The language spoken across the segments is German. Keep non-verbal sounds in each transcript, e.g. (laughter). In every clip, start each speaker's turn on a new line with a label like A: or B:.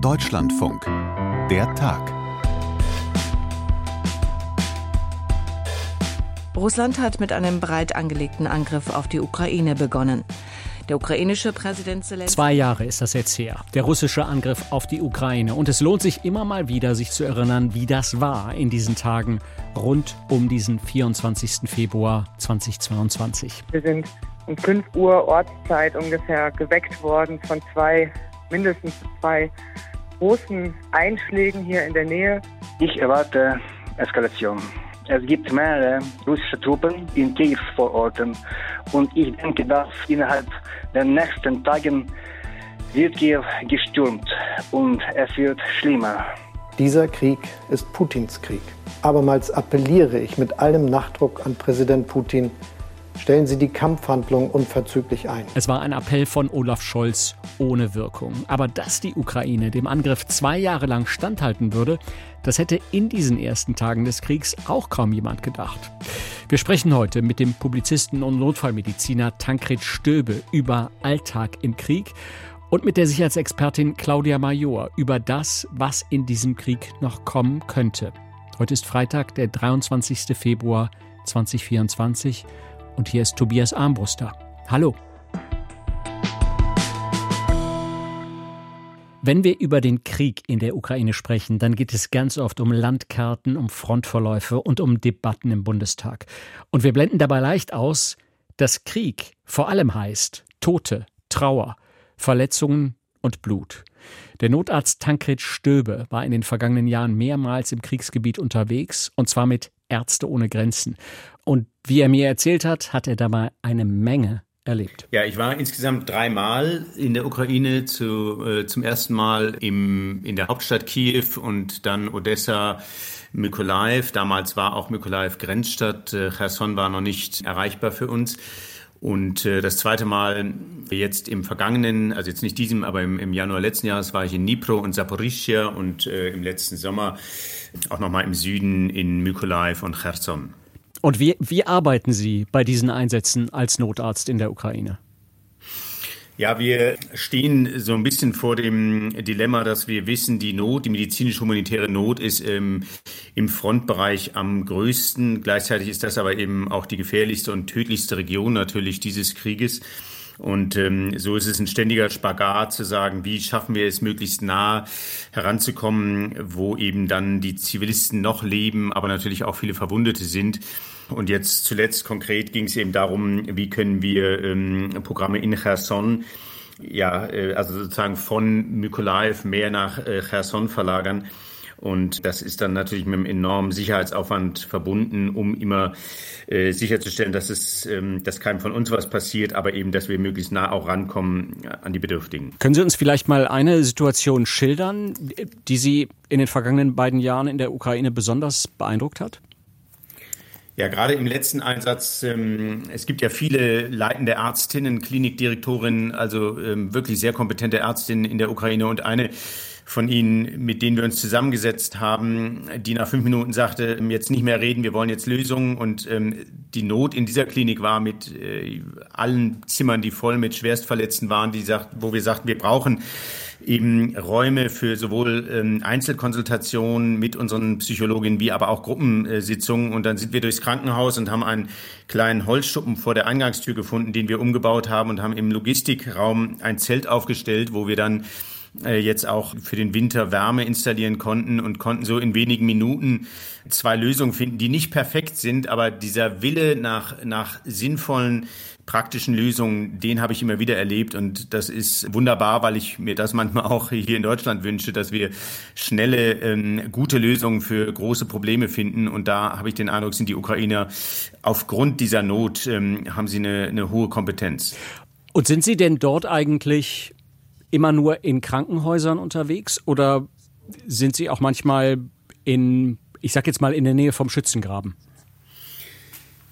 A: Deutschlandfunk. Der Tag.
B: Russland hat mit einem breit angelegten Angriff auf die Ukraine begonnen. Der ukrainische Präsident Zelensky.
C: Zwei Jahre ist das jetzt her. Der russische Angriff auf die Ukraine. Und es lohnt sich immer mal wieder, sich zu erinnern, wie das war in diesen Tagen rund um diesen 24. Februar 2022.
D: Wir sind um 5 Uhr Ortszeit ungefähr geweckt worden von zwei, mindestens zwei großen Einschlägen hier in der Nähe.
E: Ich erwarte Eskalation. Es gibt mehrere russische Truppen in Kiew vor Ort und ich denke, dass innerhalb der nächsten Tagen wird Kiew gestürmt und es wird schlimmer.
F: Dieser Krieg ist Putins Krieg. Abermals appelliere ich mit allem Nachdruck an Präsident Putin, stellen Sie die Kampfhandlungen unverzüglich ein.
C: Es war ein Appell von Olaf Scholz ohne Wirkung. Aber dass die Ukraine dem Angriff zwei Jahre lang standhalten würde, das hätte in diesen ersten Tagen des Kriegs auch kaum jemand gedacht. Wir sprechen heute mit dem Publizisten und Notfallmediziner Tankred Stöbe über Alltag im Krieg und mit der Sicherheitsexpertin Claudia Major über das, was in diesem Krieg noch kommen könnte. Heute ist Freitag, der 23. Februar 2024 und hier ist Tobias Armbruster. Hallo. Wenn wir über den Krieg in der Ukraine sprechen, dann geht es ganz oft um Landkarten, um Frontverläufe und um Debatten im Bundestag. Und wir blenden dabei leicht aus, dass Krieg vor allem heißt Tote, Trauer, Verletzungen und Blut. Der Notarzt Tankred Stöbe war in den vergangenen Jahren mehrmals im Kriegsgebiet unterwegs, und zwar mit Ärzte ohne Grenzen. Und wie er mir erzählt hat, hat er dabei eine Menge erlebt.
G: Ja, ich war insgesamt dreimal in der Ukraine, zu, äh, zum ersten Mal im, in der Hauptstadt Kiew und dann Odessa, Mykolaiv. Damals war auch Mykolaiv Grenzstadt. Äh, Cherson war noch nicht erreichbar für uns. Und äh, das zweite Mal jetzt im vergangenen, also jetzt nicht diesem, aber im, im Januar letzten Jahres war ich in Dnipro und Saporischia und äh, im letzten Sommer auch nochmal im Süden in Mykolaiv und Cherson.
C: Und wie, wie arbeiten Sie bei diesen Einsätzen als Notarzt in der Ukraine?
G: Ja, wir stehen so ein bisschen vor dem Dilemma, dass wir wissen, die Not, die medizinisch-humanitäre Not ist ähm, im Frontbereich am größten. Gleichzeitig ist das aber eben auch die gefährlichste und tödlichste Region natürlich dieses Krieges. Und ähm, so ist es ein ständiger Spagat zu sagen, wie schaffen wir es möglichst nah heranzukommen, wo eben dann die Zivilisten noch leben, aber natürlich auch viele Verwundete sind. Und jetzt zuletzt konkret ging es eben darum, wie können wir ähm, Programme in Cherson ja, äh, also sozusagen von Mykolaiv mehr nach äh, Cherson verlagern. Und das ist dann natürlich mit einem enormen Sicherheitsaufwand verbunden, um immer äh, sicherzustellen, dass es, ähm, dass keinem von uns was passiert, aber eben, dass wir möglichst nah auch rankommen äh, an die Bedürftigen.
C: Können Sie uns vielleicht mal eine Situation schildern, die Sie in den vergangenen beiden Jahren in der Ukraine besonders beeindruckt hat?
G: Ja, gerade im letzten Einsatz, ähm, es gibt ja viele leitende Ärztinnen, Klinikdirektorinnen, also ähm, wirklich sehr kompetente Ärztinnen in der Ukraine und eine von Ihnen, mit denen wir uns zusammengesetzt haben, die nach fünf Minuten sagte, ähm, jetzt nicht mehr reden, wir wollen jetzt Lösungen. Und ähm, die Not in dieser Klinik war mit äh, allen Zimmern, die voll mit Schwerstverletzten waren, die sagt, wo wir sagten, wir brauchen eben Räume für sowohl ähm, Einzelkonsultationen mit unseren Psychologinnen wie aber auch Gruppensitzungen. Und dann sind wir durchs Krankenhaus und haben einen kleinen Holzschuppen vor der Eingangstür gefunden, den wir umgebaut haben und haben im Logistikraum ein Zelt aufgestellt, wo wir dann jetzt auch für den Winter Wärme installieren konnten und konnten so in wenigen Minuten zwei Lösungen finden, die nicht perfekt sind, aber dieser Wille nach, nach sinnvollen praktischen Lösungen, den habe ich immer wieder erlebt und das ist wunderbar, weil ich mir das manchmal auch hier in Deutschland wünsche, dass wir schnelle, ähm, gute Lösungen für große Probleme finden und da habe ich den Eindruck, sind die Ukrainer aufgrund dieser Not, ähm, haben sie eine, eine hohe Kompetenz.
C: Und sind Sie denn dort eigentlich immer nur in Krankenhäusern unterwegs oder sind Sie auch manchmal in, ich sag jetzt mal, in der Nähe vom Schützengraben?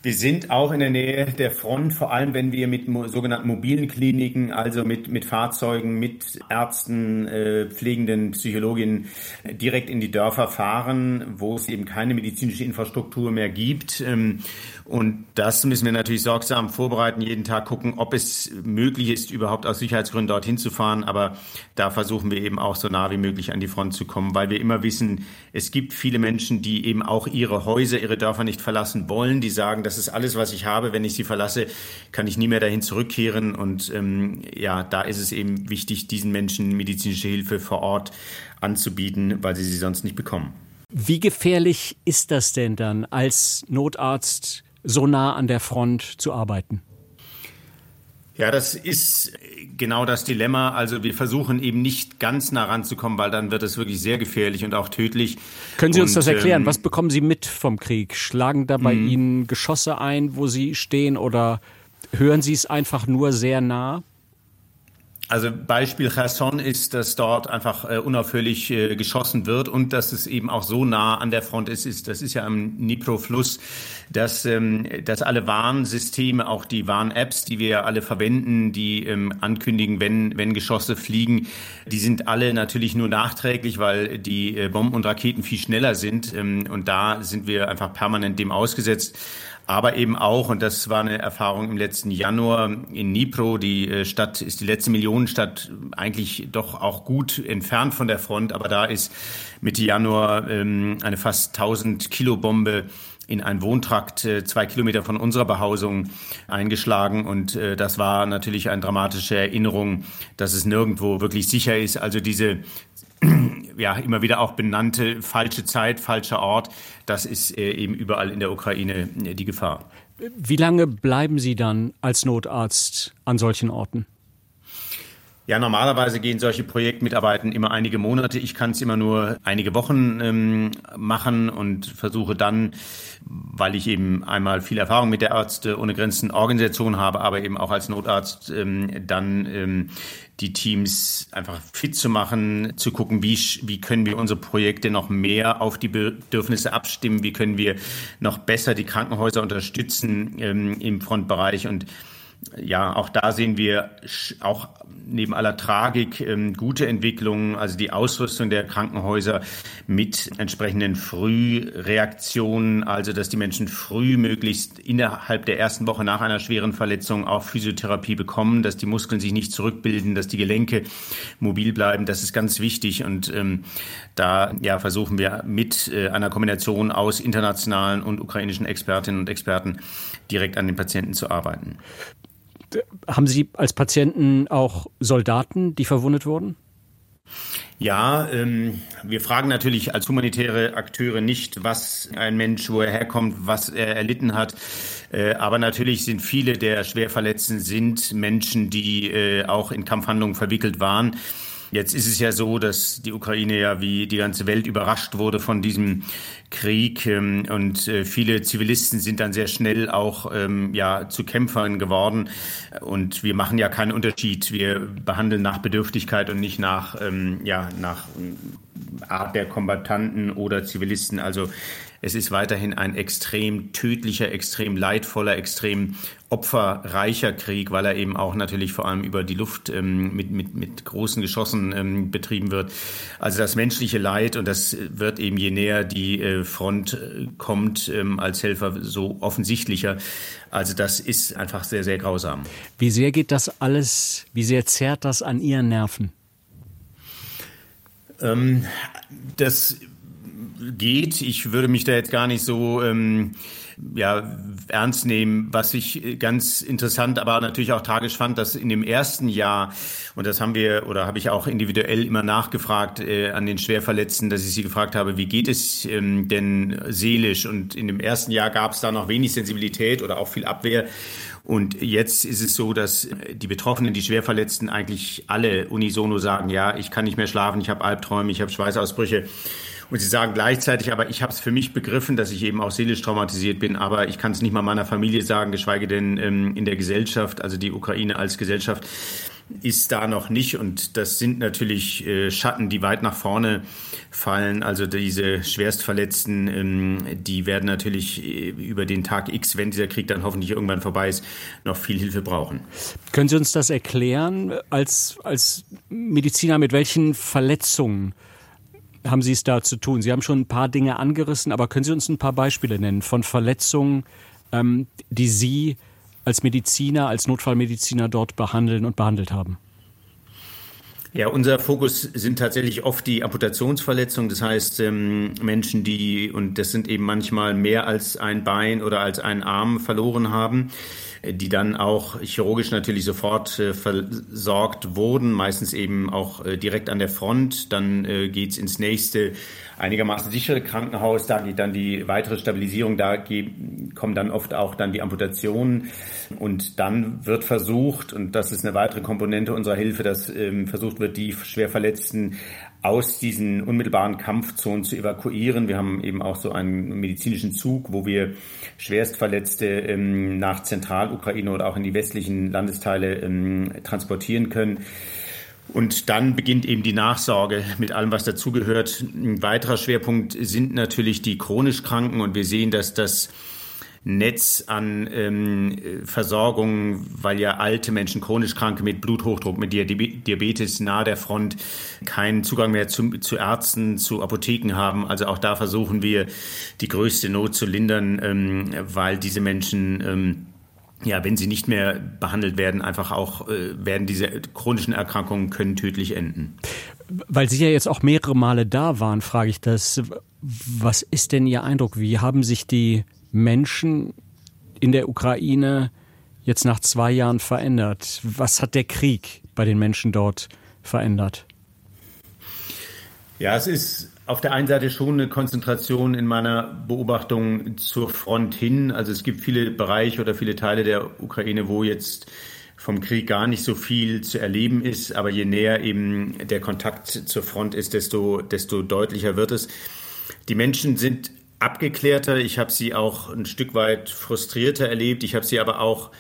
G: Wir sind auch in der Nähe der Front, vor allem wenn wir mit sogenannten mobilen Kliniken, also mit, mit Fahrzeugen, mit Ärzten, äh, Pflegenden, Psychologinnen direkt in die Dörfer fahren, wo es eben keine medizinische Infrastruktur mehr gibt. Ähm, und das müssen wir natürlich sorgsam vorbereiten, jeden Tag gucken, ob es möglich ist, überhaupt aus Sicherheitsgründen dorthin zu fahren. Aber da versuchen wir eben auch so nah wie möglich an die Front zu kommen, weil wir immer wissen, es gibt viele Menschen, die eben auch ihre Häuser, ihre Dörfer nicht verlassen wollen, die sagen, das ist alles, was ich habe. Wenn ich sie verlasse, kann ich nie mehr dahin zurückkehren. Und ähm, ja, da ist es eben wichtig, diesen Menschen medizinische Hilfe vor Ort anzubieten, weil sie sie sonst nicht bekommen.
C: Wie gefährlich ist das denn dann als Notarzt so nah an der Front zu arbeiten?
G: Ja, das ist genau das Dilemma. Also wir versuchen eben nicht ganz nah ranzukommen, weil dann wird es wirklich sehr gefährlich und auch tödlich.
C: Können Sie uns und, das erklären? Ähm, Was bekommen Sie mit vom Krieg? Schlagen da bei mhm. Ihnen Geschosse ein, wo Sie stehen oder hören Sie es einfach nur sehr nah?
G: Also Beispiel Cherson ist, dass dort einfach äh, unaufhörlich äh, geschossen wird und dass es eben auch so nah an der Front ist. ist das ist ja am Dnipro-Fluss, dass, ähm, dass alle Warnsysteme, auch die Warn-Apps, die wir alle verwenden, die ähm, ankündigen, wenn, wenn Geschosse fliegen, die sind alle natürlich nur nachträglich, weil die äh, Bomben und Raketen viel schneller sind. Ähm, und da sind wir einfach permanent dem ausgesetzt aber eben auch, und das war eine Erfahrung im letzten Januar in Dnipro, die äh, Stadt ist die letzte Millionenstadt, eigentlich doch auch gut entfernt von der Front, aber da ist Mitte Januar ähm, eine fast 1000 Kilo Bombe in einen Wohntrakt äh, zwei Kilometer von unserer Behausung eingeschlagen. Und äh, das war natürlich eine dramatische Erinnerung, dass es nirgendwo wirklich sicher ist. Also diese (clears throat) ja, immer wieder auch benannte falsche Zeit, falscher Ort, das ist äh, eben überall in der Ukraine äh, die Gefahr.
C: Wie lange bleiben Sie dann als Notarzt an solchen Orten?
G: Ja, normalerweise gehen solche Projektmitarbeiten immer einige Monate. Ich kann es immer nur einige Wochen ähm, machen und versuche dann, weil ich eben einmal viel Erfahrung mit der Ärzte ohne Grenzen Organisation habe, aber eben auch als Notarzt ähm, dann ähm, die Teams einfach fit zu machen, zu gucken, wie, wie können wir unsere Projekte noch mehr auf die Bedürfnisse abstimmen, wie können wir noch besser die Krankenhäuser unterstützen ähm, im Frontbereich und ja, auch da sehen wir auch neben aller Tragik ähm, gute Entwicklungen, also die Ausrüstung der Krankenhäuser mit entsprechenden Frühreaktionen, also dass die Menschen früh möglichst innerhalb der ersten Woche nach einer schweren Verletzung auch Physiotherapie bekommen, dass die Muskeln sich nicht zurückbilden, dass die Gelenke mobil bleiben. Das ist ganz wichtig und ähm, da ja, versuchen wir mit äh, einer Kombination aus internationalen und ukrainischen Expertinnen und Experten direkt an den Patienten zu arbeiten.
C: Haben Sie als Patienten auch Soldaten, die verwundet wurden?
G: Ja, ähm, wir fragen natürlich als humanitäre Akteure nicht, was ein Mensch, wo er herkommt, was er erlitten hat. Äh, aber natürlich sind viele der Schwerverletzten sind Menschen, die äh, auch in Kampfhandlungen verwickelt waren. Jetzt ist es ja so, dass die Ukraine ja wie die ganze Welt überrascht wurde von diesem Krieg ähm, und äh, viele Zivilisten sind dann sehr schnell auch ähm, ja zu Kämpfern geworden und wir machen ja keinen Unterschied. Wir behandeln nach Bedürftigkeit und nicht nach ähm, ja nach Art der Kombattanten oder Zivilisten. Also es ist weiterhin ein extrem tödlicher, extrem leidvoller, extrem opferreicher Krieg, weil er eben auch natürlich vor allem über die Luft ähm, mit, mit, mit großen Geschossen ähm, betrieben wird. Also das menschliche Leid und das wird eben je näher die äh, Front äh, kommt ähm, als Helfer so offensichtlicher. Also das ist einfach sehr, sehr grausam.
C: Wie sehr geht das alles, wie sehr zerrt das an Ihren Nerven?
G: Ähm, das geht. Ich würde mich da jetzt gar nicht so ähm, ja, ernst nehmen. Was ich ganz interessant, aber natürlich auch tragisch fand, dass in dem ersten Jahr, und das haben wir oder habe ich auch individuell immer nachgefragt äh, an den Schwerverletzten, dass ich sie gefragt habe, wie geht es ähm, denn seelisch? Und in dem ersten Jahr gab es da noch wenig Sensibilität oder auch viel Abwehr. Und jetzt ist es so, dass die Betroffenen, die Schwerverletzten eigentlich alle unisono sagen, ja, ich kann nicht mehr schlafen, ich habe Albträume, ich habe Schweißausbrüche. Und sie sagen gleichzeitig, aber ich habe es für mich begriffen, dass ich eben auch seelisch traumatisiert bin aber ich kann es nicht mal meiner Familie sagen, geschweige denn ähm, in der Gesellschaft, also die Ukraine als Gesellschaft ist da noch nicht. Und das sind natürlich äh, Schatten, die weit nach vorne fallen. Also diese Schwerstverletzten, ähm, die werden natürlich äh, über den Tag X, wenn dieser Krieg dann hoffentlich irgendwann vorbei ist, noch viel Hilfe brauchen.
C: Können Sie uns das erklären als, als Mediziner, mit welchen Verletzungen haben Sie es da zu tun? Sie haben schon ein paar Dinge angerissen, aber können Sie uns ein paar Beispiele nennen von Verletzungen, ähm, die Sie als Mediziner, als Notfallmediziner dort behandeln und behandelt haben?
G: Ja, unser Fokus sind tatsächlich oft die Amputationsverletzungen. Das heißt, ähm, Menschen, die, und das sind eben manchmal mehr als ein Bein oder als einen Arm verloren haben, die dann auch chirurgisch natürlich sofort äh, versorgt wurden, meistens eben auch äh, direkt an der Front. Dann äh, geht's ins nächste einigermaßen sichere Krankenhaus, da geht dann die weitere Stabilisierung, da kommen dann oft auch dann die Amputationen und dann wird versucht, und das ist eine weitere Komponente unserer Hilfe, dass ähm, versucht wird, die schwer Verletzten aus diesen unmittelbaren Kampfzonen zu evakuieren. Wir haben eben auch so einen medizinischen Zug, wo wir Schwerstverletzte ähm, nach Zentralukraine oder auch in die westlichen Landesteile ähm, transportieren können. Und dann beginnt eben die Nachsorge mit allem, was dazugehört. Ein weiterer Schwerpunkt sind natürlich die chronisch Kranken und wir sehen, dass das Netz an ähm, Versorgung, weil ja alte Menschen, chronisch Kranke mit Bluthochdruck, mit Diabetes nahe der Front keinen Zugang mehr zu, zu Ärzten, zu Apotheken haben. Also auch da versuchen wir, die größte Not zu lindern, ähm, weil diese Menschen ähm, ja, wenn sie nicht mehr behandelt werden, einfach auch äh, werden diese chronischen Erkrankungen können tödlich enden.
C: Weil Sie ja jetzt auch mehrere Male da waren, frage ich das. Was ist denn Ihr Eindruck? Wie haben sich die Menschen in der Ukraine jetzt nach zwei Jahren verändert? Was hat der Krieg bei den Menschen dort verändert?
G: Ja, es ist auf der einen Seite schon eine Konzentration in meiner Beobachtung zur Front hin. Also es gibt viele Bereiche oder viele Teile der Ukraine, wo jetzt vom Krieg gar nicht so viel zu erleben ist. Aber je näher eben der Kontakt zur Front ist, desto, desto deutlicher wird es. Die Menschen sind abgeklärter. Ich habe sie auch ein Stück weit frustrierter erlebt. Ich habe sie aber auch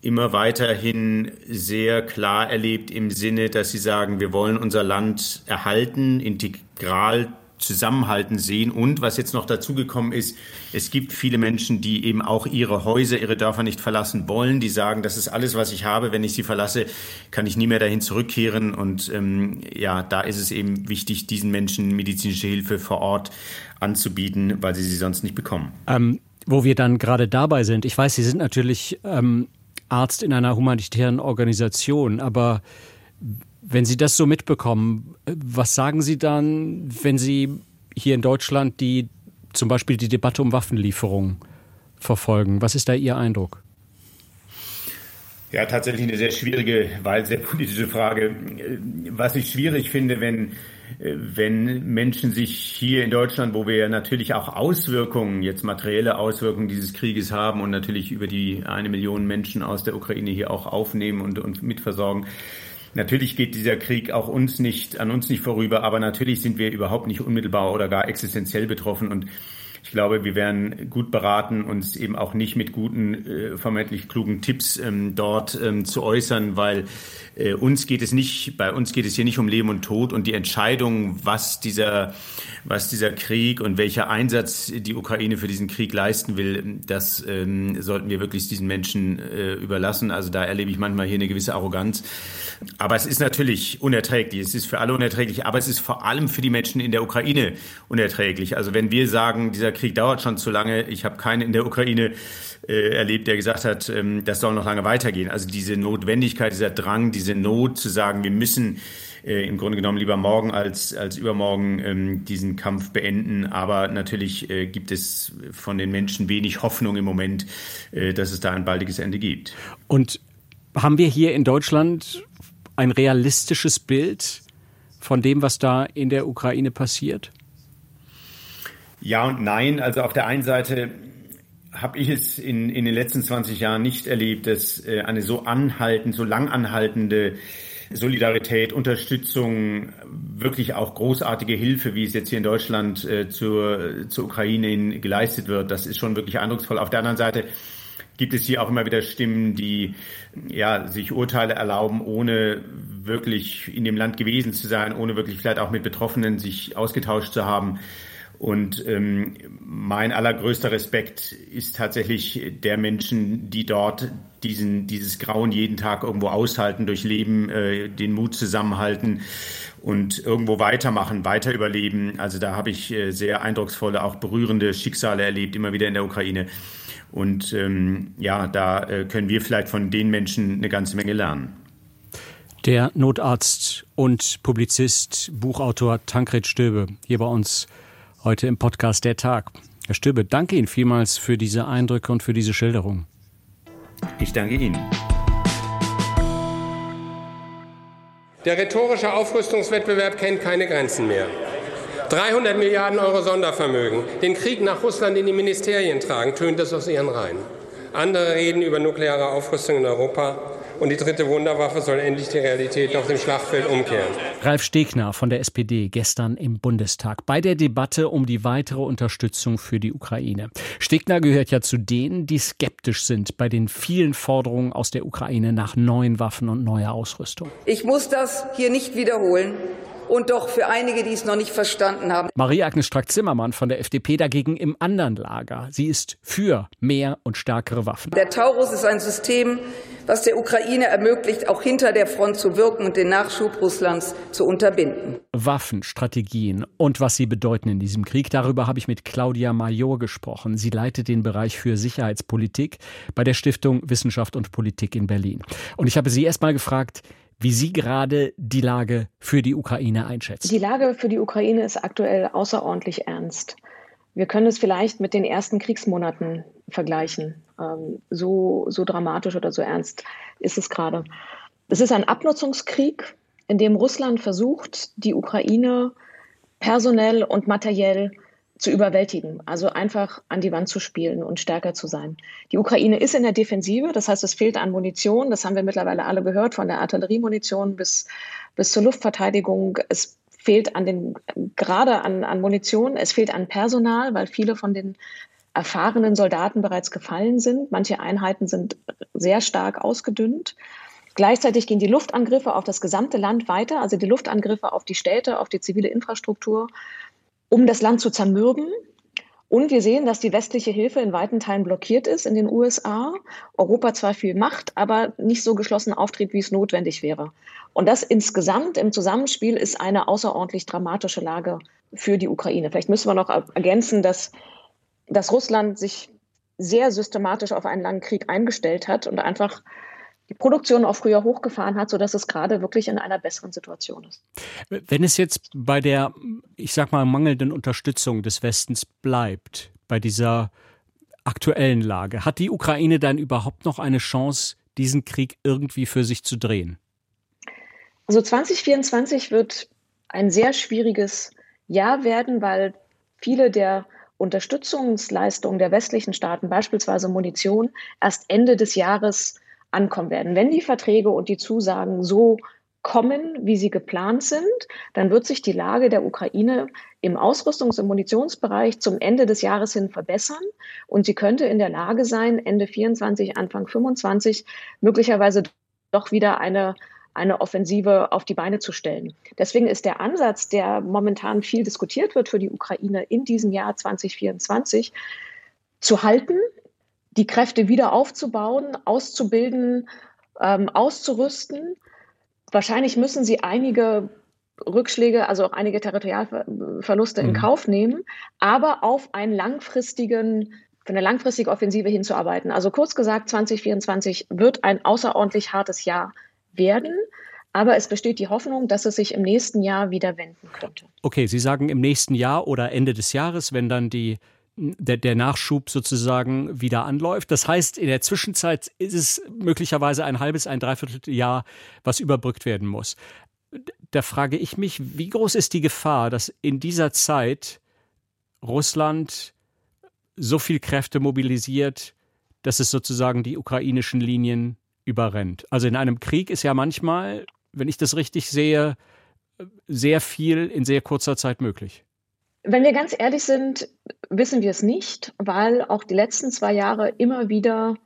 G: immer weiterhin sehr klar erlebt im Sinne, dass sie sagen, wir wollen unser Land erhalten, integral zusammenhalten sehen. Und was jetzt noch dazugekommen ist, es gibt viele Menschen, die eben auch ihre Häuser, ihre Dörfer nicht verlassen wollen. Die sagen, das ist alles, was ich habe. Wenn ich sie verlasse, kann ich nie mehr dahin zurückkehren. Und ähm, ja, da ist es eben wichtig, diesen Menschen medizinische Hilfe vor Ort anzubieten, weil sie sie sonst nicht bekommen.
C: Ähm, wo wir dann gerade dabei sind, ich weiß, Sie sind natürlich ähm, Arzt in einer humanitären Organisation, aber wenn Sie das so mitbekommen, was sagen Sie dann, wenn Sie hier in Deutschland die zum Beispiel die Debatte um Waffenlieferungen verfolgen? Was ist da Ihr Eindruck?
G: Ja, tatsächlich eine sehr schwierige, weil sehr politische Frage. Was ich schwierig finde, wenn wenn Menschen sich hier in Deutschland, wo wir ja natürlich auch Auswirkungen, jetzt materielle Auswirkungen dieses Krieges haben und natürlich über die eine Million Menschen aus der Ukraine hier auch aufnehmen und, und mitversorgen, Natürlich geht dieser Krieg auch uns nicht, an uns nicht vorüber, aber natürlich sind wir überhaupt nicht unmittelbar oder gar existenziell betroffen und ich glaube, wir wären gut beraten, uns eben auch nicht mit guten, äh, vermeintlich klugen Tipps ähm, dort ähm, zu äußern, weil äh, uns geht es nicht, bei uns geht es hier nicht um Leben und Tod und die Entscheidung, was dieser, was dieser Krieg und welcher Einsatz die Ukraine für diesen Krieg leisten will, das ähm, sollten wir wirklich diesen Menschen äh, überlassen. Also da erlebe ich manchmal hier eine gewisse Arroganz. Aber es ist natürlich unerträglich. Es ist für alle unerträglich, aber es ist vor allem für die Menschen in der Ukraine unerträglich. Also wenn wir sagen, dieser Krieg dauert schon zu lange, ich habe keinen in der Ukraine äh, erlebt, der gesagt hat, ähm, das soll noch lange weitergehen. Also diese Notwendigkeit, dieser Drang, diese Not zu sagen, wir müssen äh, im Grunde genommen lieber morgen als, als übermorgen ähm, diesen Kampf beenden. Aber natürlich äh, gibt es von den Menschen wenig Hoffnung im Moment, äh, dass es da ein baldiges Ende gibt.
C: Und haben wir hier in Deutschland ein realistisches Bild von dem, was da in der Ukraine passiert?
G: Ja und nein. Also auf der einen Seite habe ich es in, in den letzten 20 Jahren nicht erlebt, dass äh, eine so anhaltend, so lang anhaltende Solidarität, Unterstützung, wirklich auch großartige Hilfe, wie es jetzt hier in Deutschland äh, zur, zur Ukraine geleistet wird. Das ist schon wirklich eindrucksvoll. Auf der anderen Seite gibt es hier auch immer wieder Stimmen, die ja, sich Urteile erlauben, ohne wirklich in dem Land gewesen zu sein, ohne wirklich vielleicht auch mit Betroffenen sich ausgetauscht zu haben. Und ähm, mein allergrößter Respekt ist tatsächlich der Menschen, die dort diesen, dieses Grauen jeden Tag irgendwo aushalten, durchleben, äh, den Mut zusammenhalten und irgendwo weitermachen, weiter überleben. Also da habe ich äh, sehr eindrucksvolle, auch berührende Schicksale erlebt, immer wieder in der Ukraine. Und ähm, ja, da äh, können wir vielleicht von den Menschen eine ganze Menge lernen.
C: Der Notarzt und Publizist, Buchautor Tankred Stöbe hier bei uns heute im Podcast Der Tag. Herr Stöbe, danke Ihnen vielmals für diese Eindrücke und für diese Schilderung.
G: Ich danke Ihnen.
A: Der rhetorische Aufrüstungswettbewerb kennt keine Grenzen mehr. 300 Milliarden Euro Sondervermögen, den Krieg nach Russland in die Ministerien tragen, tönt es aus ihren Reihen. Andere reden über nukleare Aufrüstung in Europa. Und die dritte Wunderwaffe soll endlich die Realität auf dem Schlachtfeld umkehren.
C: Ralf Stegner von der SPD gestern im Bundestag bei der Debatte um die weitere Unterstützung für die Ukraine. Stegner gehört ja zu denen, die skeptisch sind bei den vielen Forderungen aus der Ukraine nach neuen Waffen und neuer Ausrüstung.
H: Ich muss das hier nicht wiederholen und doch für einige, die es noch nicht verstanden haben.
C: Marie-Agnes Strack-Zimmermann von der FDP dagegen im anderen Lager. Sie ist für mehr und stärkere Waffen.
H: Der Taurus ist ein System, was der Ukraine ermöglicht, auch hinter der Front zu wirken und den Nachschub Russlands zu unterbinden.
C: Waffen, Strategien und was sie bedeuten in diesem Krieg, darüber habe ich mit Claudia Major gesprochen. Sie leitet den Bereich für Sicherheitspolitik bei der Stiftung Wissenschaft und Politik in Berlin. Und ich habe sie erst mal gefragt, wie Sie gerade die Lage für die Ukraine einschätzen.
I: Die Lage für die Ukraine ist aktuell außerordentlich ernst. Wir können es vielleicht mit den ersten Kriegsmonaten vergleichen. Ähm, so, so dramatisch oder so ernst ist es gerade. Es ist ein Abnutzungskrieg, in dem Russland versucht, die Ukraine personell und materiell zu überwältigen, also einfach an die Wand zu spielen und stärker zu sein. Die Ukraine ist in der Defensive, das heißt, es fehlt an Munition, das haben wir mittlerweile alle gehört, von der Artilleriemunition bis, bis zur Luftverteidigung. Es fehlt an den, gerade an, an Munition, es fehlt an Personal, weil viele von den erfahrenen Soldaten bereits gefallen sind. Manche Einheiten sind sehr stark ausgedünnt. Gleichzeitig gehen die Luftangriffe auf das gesamte Land weiter, also die Luftangriffe auf die Städte, auf die zivile Infrastruktur um das Land zu zermürben. Und wir sehen, dass die westliche Hilfe in weiten Teilen blockiert ist in den USA. Europa zwar viel macht, aber nicht so geschlossen auftritt, wie es notwendig wäre. Und das insgesamt im Zusammenspiel ist eine außerordentlich dramatische Lage für die Ukraine. Vielleicht müssen wir noch ergänzen, dass, dass Russland sich sehr systematisch auf einen langen Krieg eingestellt hat und einfach die Produktion auch früher hochgefahren hat, sodass es gerade wirklich in einer besseren Situation ist.
C: Wenn es jetzt bei der, ich sag mal, mangelnden Unterstützung des Westens bleibt, bei dieser aktuellen Lage, hat die Ukraine dann überhaupt noch eine Chance, diesen Krieg irgendwie für sich zu drehen?
I: Also 2024 wird ein sehr schwieriges Jahr werden, weil viele der Unterstützungsleistungen der westlichen Staaten, beispielsweise Munition, erst Ende des Jahres ankommen werden. Wenn die Verträge und die Zusagen so kommen, wie sie geplant sind, dann wird sich die Lage der Ukraine im Ausrüstungs- und Munitionsbereich zum Ende des Jahres hin verbessern und sie könnte in der Lage sein, Ende 24, Anfang 25 möglicherweise doch wieder eine eine Offensive auf die Beine zu stellen. Deswegen ist der Ansatz, der momentan viel diskutiert wird für die Ukraine in diesem Jahr 2024, zu halten, die Kräfte wieder aufzubauen, auszubilden, ähm, auszurüsten. Wahrscheinlich müssen sie einige Rückschläge, also auch einige Territorialverluste mhm. in Kauf nehmen, aber auf einen langfristigen für eine langfristige Offensive hinzuarbeiten. Also kurz gesagt, 2024 wird ein außerordentlich hartes Jahr werden. Aber es besteht die Hoffnung, dass es sich im nächsten Jahr wieder wenden könnte.
C: Okay, Sie sagen im nächsten Jahr oder Ende des Jahres, wenn dann die der, der Nachschub sozusagen wieder anläuft. Das heißt, in der Zwischenzeit ist es möglicherweise ein halbes, ein Dreivierteljahr, was überbrückt werden muss. Da frage ich mich, wie groß ist die Gefahr, dass in dieser Zeit Russland so viel Kräfte mobilisiert, dass es sozusagen die ukrainischen Linien überrennt? Also in einem Krieg ist ja manchmal wenn ich das richtig sehe, sehr viel in sehr kurzer Zeit möglich.
I: Wenn wir ganz ehrlich sind, wissen wir es nicht, weil auch die letzten zwei Jahre immer wieder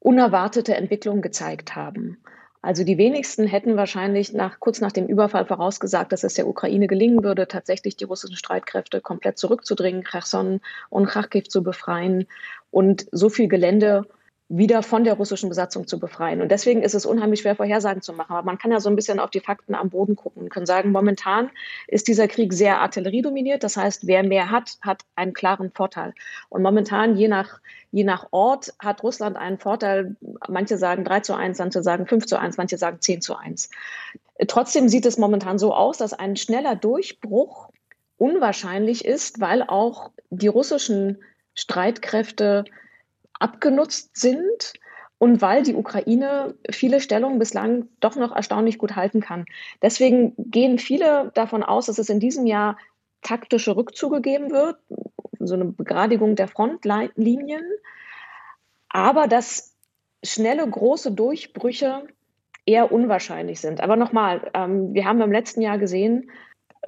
I: unerwartete Entwicklungen gezeigt haben. Also die wenigsten hätten wahrscheinlich nach, kurz nach dem Überfall vorausgesagt, dass es der Ukraine gelingen würde, tatsächlich die russischen Streitkräfte komplett zurückzudringen, Cherson und Kharkiv zu befreien und so viel Gelände wieder von der russischen Besatzung zu befreien. Und deswegen ist es unheimlich schwer, Vorhersagen zu machen. Aber man kann ja so ein bisschen auf die Fakten am Boden gucken und kann sagen, momentan ist dieser Krieg sehr artilleriedominiert. Das heißt, wer mehr hat, hat einen klaren Vorteil. Und momentan, je nach, je nach Ort, hat Russland einen Vorteil. Manche sagen 3 zu 1, manche sagen 5 zu 1, manche sagen 10 zu 1. Trotzdem sieht es momentan so aus, dass ein schneller Durchbruch unwahrscheinlich ist, weil auch die russischen Streitkräfte abgenutzt sind und weil die Ukraine viele Stellungen bislang doch noch erstaunlich gut halten kann. Deswegen gehen viele davon aus, dass es in diesem Jahr taktische Rückzüge geben wird, so eine Begradigung der Frontlinien, aber dass schnelle, große Durchbrüche eher unwahrscheinlich sind. Aber nochmal, ähm, wir haben im letzten Jahr gesehen,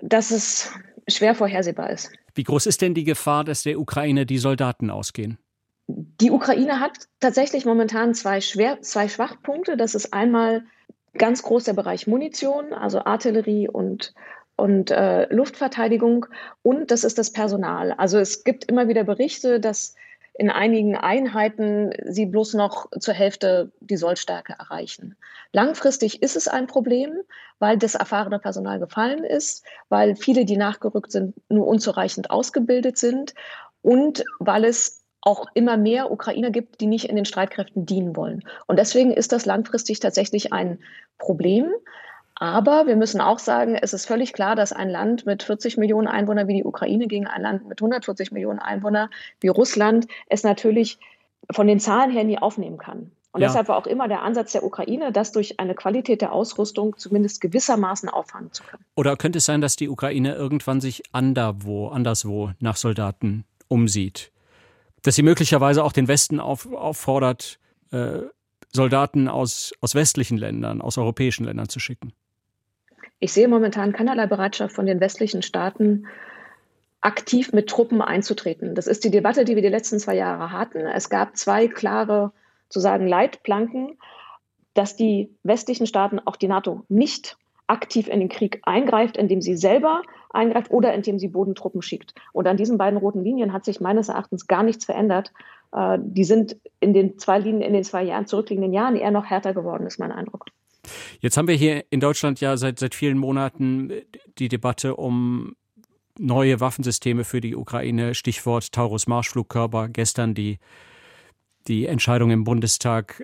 I: dass es schwer vorhersehbar ist.
C: Wie groß ist denn die Gefahr, dass der Ukraine die Soldaten ausgehen?
I: Die Ukraine hat tatsächlich momentan zwei, Schwer zwei Schwachpunkte. Das ist einmal ganz groß der Bereich Munition, also Artillerie und, und äh, Luftverteidigung. Und das ist das Personal. Also es gibt immer wieder Berichte, dass in einigen Einheiten sie bloß noch zur Hälfte die Sollstärke erreichen. Langfristig ist es ein Problem, weil das erfahrene Personal gefallen ist, weil viele, die nachgerückt sind, nur unzureichend ausgebildet sind und weil es auch immer mehr Ukrainer gibt, die nicht in den Streitkräften dienen wollen. Und deswegen ist das langfristig tatsächlich ein Problem. Aber wir müssen auch sagen, es ist völlig klar, dass ein Land mit 40 Millionen Einwohnern wie die Ukraine gegen ein Land mit 140 Millionen Einwohnern wie Russland es natürlich von den Zahlen her nie aufnehmen kann. Und ja. deshalb war auch immer der Ansatz der Ukraine, das durch eine Qualität der Ausrüstung zumindest gewissermaßen auffangen zu können.
C: Oder könnte es sein, dass die Ukraine irgendwann sich anderwo, anderswo nach Soldaten umsieht? Dass sie möglicherweise auch den Westen auf, auffordert, äh, Soldaten aus, aus westlichen Ländern, aus europäischen Ländern zu schicken?
I: Ich sehe momentan keinerlei Bereitschaft von den westlichen Staaten, aktiv mit Truppen einzutreten. Das ist die Debatte, die wir die letzten zwei Jahre hatten. Es gab zwei klare, zu sagen, Leitplanken, dass die westlichen Staaten, auch die NATO, nicht aktiv in den Krieg eingreift, indem sie selber eingreift oder indem sie Bodentruppen schickt. Und an diesen beiden roten Linien hat sich meines Erachtens gar nichts verändert. Äh, die sind in den zwei Linien, in den zwei Jahren, zurückliegenden Jahren eher noch härter geworden, ist mein Eindruck.
C: Jetzt haben wir hier in Deutschland ja seit, seit vielen Monaten die Debatte um neue Waffensysteme für die Ukraine. Stichwort Taurus Marschflugkörper. Gestern die, die Entscheidung im Bundestag,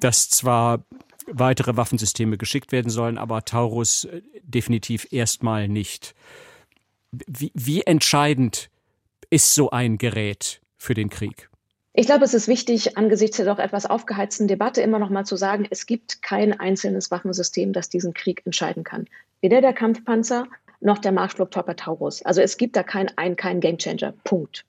C: dass zwar weitere Waffensysteme geschickt werden sollen, aber Taurus äh, definitiv erstmal nicht. Wie, wie entscheidend ist so ein Gerät für den Krieg?
I: Ich glaube, es ist wichtig, angesichts der doch etwas aufgeheizten Debatte immer noch mal zu sagen, es gibt kein einzelnes Waffensystem, das diesen Krieg entscheiden kann. Weder der Kampfpanzer noch der Marschflugkörper Taurus. Also es gibt da kein, ein, kein Gamechanger. Punkt.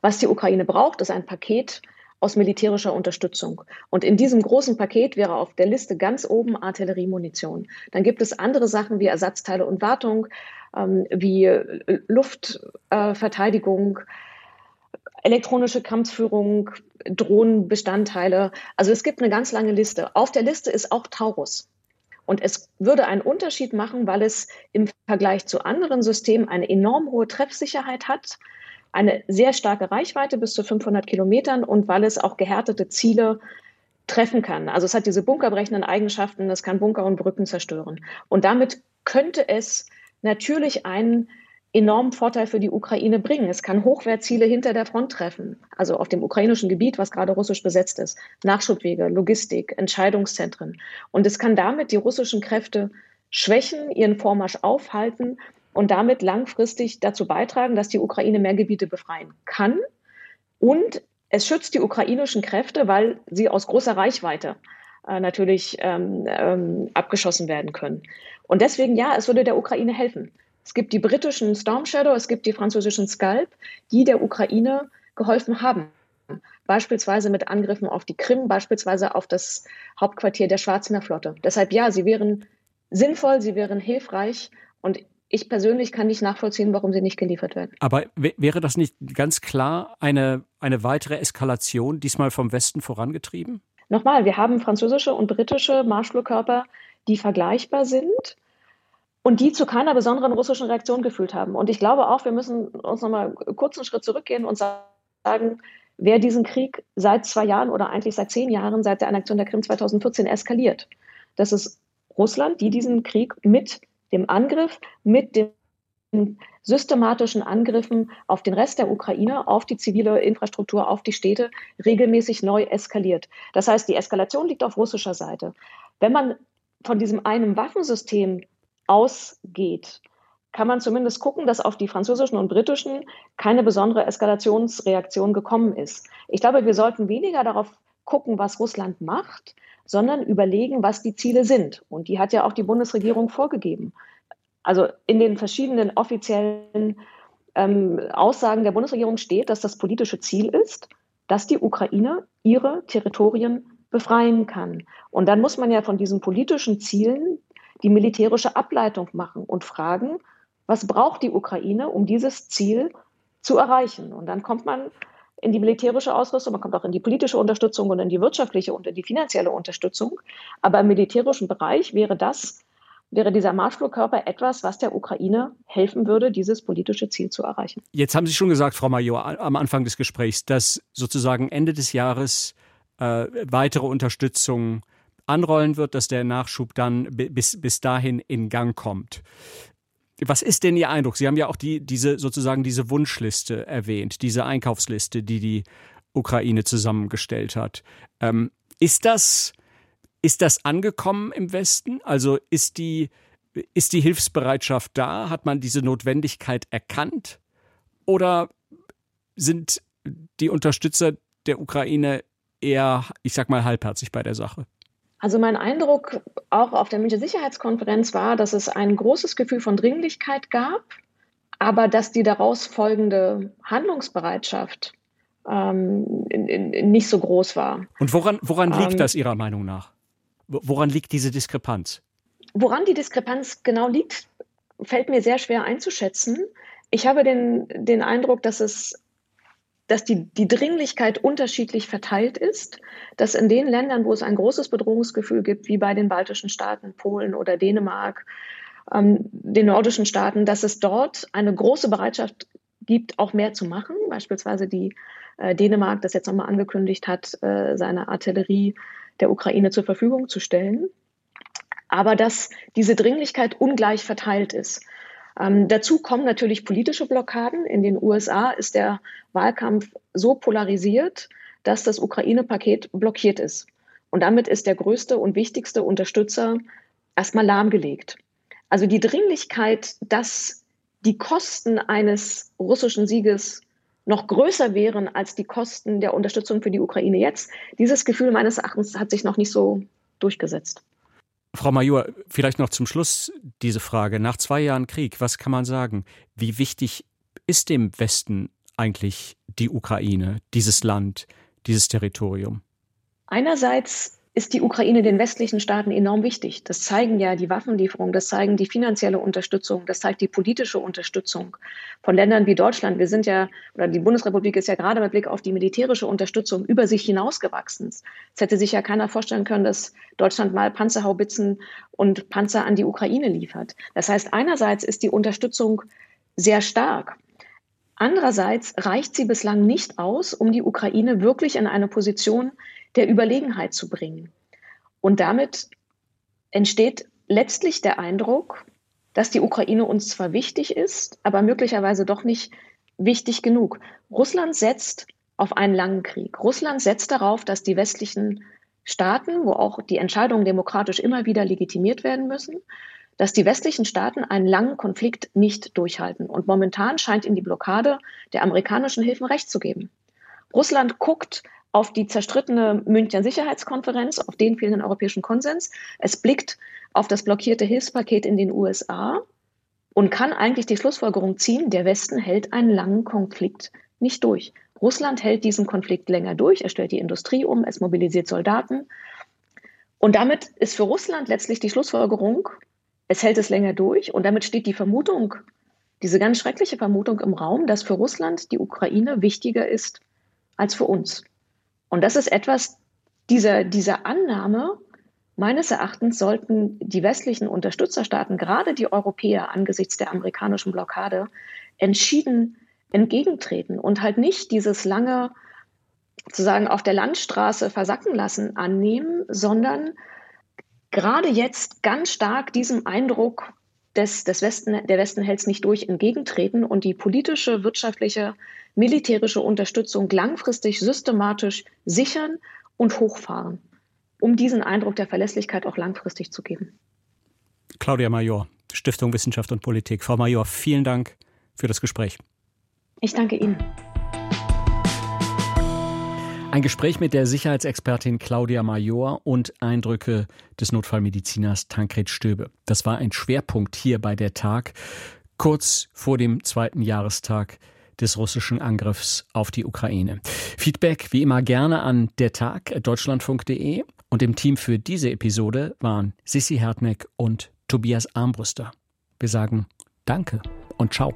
I: Was die Ukraine braucht, ist ein Paket aus militärischer Unterstützung. Und in diesem großen Paket wäre auf der Liste ganz oben Artilleriemunition. Dann gibt es andere Sachen wie Ersatzteile und Wartung, ähm, wie äh, Luftverteidigung, äh, elektronische Kampfführung, Drohnenbestandteile. Also es gibt eine ganz lange Liste. Auf der Liste ist auch Taurus. Und es würde einen Unterschied machen, weil es im Vergleich zu anderen Systemen eine enorm hohe Treffsicherheit hat, eine sehr starke Reichweite bis zu 500 Kilometern und weil es auch gehärtete Ziele treffen kann. Also es hat diese bunkerbrechenden Eigenschaften, es kann Bunker und Brücken zerstören. Und damit könnte es natürlich einen enormen Vorteil für die Ukraine bringen. Es kann Hochwertziele hinter der Front treffen, also auf dem ukrainischen Gebiet, was gerade russisch besetzt ist, Nachschubwege, Logistik, Entscheidungszentren. Und es kann damit die russischen Kräfte schwächen, ihren Vormarsch aufhalten und damit langfristig dazu beitragen, dass die Ukraine mehr Gebiete befreien kann. Und es schützt die ukrainischen Kräfte, weil sie aus großer Reichweite äh, natürlich ähm, ähm, abgeschossen werden können. Und deswegen, ja, es würde der Ukraine helfen. Es gibt die britischen Storm Shadow, es gibt die französischen Scalp, die der Ukraine geholfen haben. beispielsweise mit Angriffen auf die Krim, beispielsweise auf das Hauptquartier der Schwarzmeerflotte. Deshalb ja, sie wären sinnvoll, sie wären hilfreich und ich persönlich kann nicht nachvollziehen, warum sie nicht geliefert werden.
C: Aber wäre das nicht ganz klar eine, eine weitere Eskalation, diesmal vom Westen vorangetrieben?
I: Nochmal, wir haben französische und britische Marschflugkörper, die vergleichbar sind und die zu keiner besonderen russischen Reaktion gefühlt haben. Und ich glaube auch, wir müssen uns nochmal kurz einen Schritt zurückgehen und sagen, wer diesen Krieg seit zwei Jahren oder eigentlich seit zehn Jahren, seit der Annexion der Krim 2014 eskaliert. Das ist Russland, die diesen Krieg mit dem Angriff, mit den systematischen Angriffen auf den Rest der Ukraine, auf die zivile Infrastruktur, auf die Städte regelmäßig neu eskaliert. Das heißt, die Eskalation liegt auf russischer Seite. Wenn man von diesem einen Waffensystem ausgeht, kann man zumindest gucken, dass auf die französischen und britischen keine besondere Eskalationsreaktion gekommen ist. Ich glaube, wir sollten weniger darauf gucken, was Russland macht, sondern überlegen, was die Ziele sind. Und die hat ja auch die Bundesregierung vorgegeben. Also in den verschiedenen offiziellen ähm, Aussagen der Bundesregierung steht, dass das politische Ziel ist, dass die Ukraine ihre Territorien befreien kann. Und dann muss man ja von diesen politischen Zielen die militärische Ableitung machen und fragen, was braucht die Ukraine, um dieses Ziel zu erreichen? Und dann kommt man in die militärische Ausrüstung, man kommt auch in die politische Unterstützung und in die wirtschaftliche und in die finanzielle Unterstützung. Aber im militärischen Bereich wäre das, wäre dieser Marschflugkörper etwas, was der Ukraine helfen würde, dieses politische Ziel zu erreichen.
C: Jetzt haben Sie schon gesagt, Frau Major, am Anfang des Gesprächs, dass sozusagen Ende des Jahres äh, weitere Unterstützung anrollen wird, dass der Nachschub dann bis, bis dahin in Gang kommt. Was ist denn Ihr Eindruck? Sie haben ja auch die, diese sozusagen diese Wunschliste erwähnt, diese Einkaufsliste, die die Ukraine zusammengestellt hat. Ähm, ist das ist das angekommen im Westen? Also ist die ist die Hilfsbereitschaft da? Hat man diese Notwendigkeit erkannt? Oder sind die Unterstützer der Ukraine eher, ich sag mal, halbherzig bei der Sache?
I: Also mein Eindruck auch auf der Münchner Sicherheitskonferenz war, dass es ein großes Gefühl von Dringlichkeit gab, aber dass die daraus folgende Handlungsbereitschaft ähm, in, in, nicht so groß war.
C: Und woran, woran liegt ähm, das Ihrer Meinung nach? Woran liegt diese Diskrepanz?
I: Woran die Diskrepanz genau liegt, fällt mir sehr schwer einzuschätzen. Ich habe den, den Eindruck, dass es dass die, die Dringlichkeit unterschiedlich verteilt ist, dass in den Ländern, wo es ein großes Bedrohungsgefühl gibt, wie bei den baltischen Staaten, Polen oder Dänemark, ähm, den nordischen Staaten, dass es dort eine große Bereitschaft gibt, auch mehr zu machen. Beispielsweise die äh, Dänemark, das jetzt nochmal angekündigt hat, äh, seine Artillerie der Ukraine zur Verfügung zu stellen. Aber dass diese Dringlichkeit ungleich verteilt ist. Ähm, dazu kommen natürlich politische Blockaden. In den USA ist der Wahlkampf so polarisiert, dass das Ukraine-Paket blockiert ist. Und damit ist der größte und wichtigste Unterstützer erstmal lahmgelegt. Also die Dringlichkeit, dass die Kosten eines russischen Sieges noch größer wären als die Kosten der Unterstützung für die Ukraine jetzt, dieses Gefühl meines Erachtens hat sich noch nicht so durchgesetzt.
C: Frau Major, vielleicht noch zum Schluss diese Frage. Nach zwei Jahren Krieg, was kann man sagen? Wie wichtig ist dem Westen eigentlich die Ukraine, dieses Land, dieses Territorium?
I: Einerseits ist die Ukraine den westlichen Staaten enorm wichtig. Das zeigen ja die Waffenlieferungen, das zeigen die finanzielle Unterstützung, das zeigt die politische Unterstützung von Ländern wie Deutschland. Wir sind ja, oder die Bundesrepublik ist ja gerade mit Blick auf die militärische Unterstützung über sich hinausgewachsen. Es hätte sich ja keiner vorstellen können, dass Deutschland mal Panzerhaubitzen und Panzer an die Ukraine liefert. Das heißt, einerseits ist die Unterstützung sehr stark. Andererseits reicht sie bislang nicht aus, um die Ukraine wirklich in eine Position der Überlegenheit zu bringen. Und damit entsteht letztlich der Eindruck, dass die Ukraine uns zwar wichtig ist, aber möglicherweise doch nicht wichtig genug. Russland setzt auf einen langen Krieg. Russland setzt darauf, dass die westlichen Staaten, wo auch die Entscheidungen demokratisch immer wieder legitimiert werden müssen, dass die westlichen Staaten einen langen Konflikt nicht durchhalten. Und momentan scheint ihnen die Blockade der amerikanischen Hilfen recht zu geben. Russland guckt auf die zerstrittene Münchner Sicherheitskonferenz, auf den fehlenden europäischen Konsens. Es blickt auf das blockierte Hilfspaket in den USA und kann eigentlich die Schlussfolgerung ziehen, der Westen hält einen langen Konflikt nicht durch. Russland hält diesen Konflikt länger durch, er stellt die Industrie um, es mobilisiert Soldaten. Und damit ist für Russland letztlich die Schlussfolgerung, es hält es länger durch. Und damit steht die Vermutung, diese ganz schreckliche Vermutung im Raum, dass für Russland die Ukraine wichtiger ist als für uns. Und das ist etwas, dieser, dieser Annahme, meines Erachtens sollten die westlichen Unterstützerstaaten, gerade die Europäer angesichts der amerikanischen Blockade, entschieden entgegentreten und halt nicht dieses lange sozusagen auf der Landstraße versacken lassen annehmen, sondern gerade jetzt ganz stark diesem Eindruck des, des Westen, der Westen hält es nicht durch, entgegentreten und die politische, wirtschaftliche, militärische Unterstützung langfristig systematisch sichern und hochfahren, um diesen Eindruck der Verlässlichkeit auch langfristig zu geben.
C: Claudia Major, Stiftung Wissenschaft und Politik. Frau Major, vielen Dank für das Gespräch.
I: Ich danke Ihnen.
C: Ein Gespräch mit der Sicherheitsexpertin Claudia Major und Eindrücke des Notfallmediziners Tankred Stöbe. Das war ein Schwerpunkt hier bei der Tag, kurz vor dem zweiten Jahrestag des russischen Angriffs auf die Ukraine. Feedback wie immer gerne an der Tag deutschlandfunk.de und im Team für diese Episode waren Sissi Hartneck und Tobias Armbrüster. Wir sagen Danke und ciao.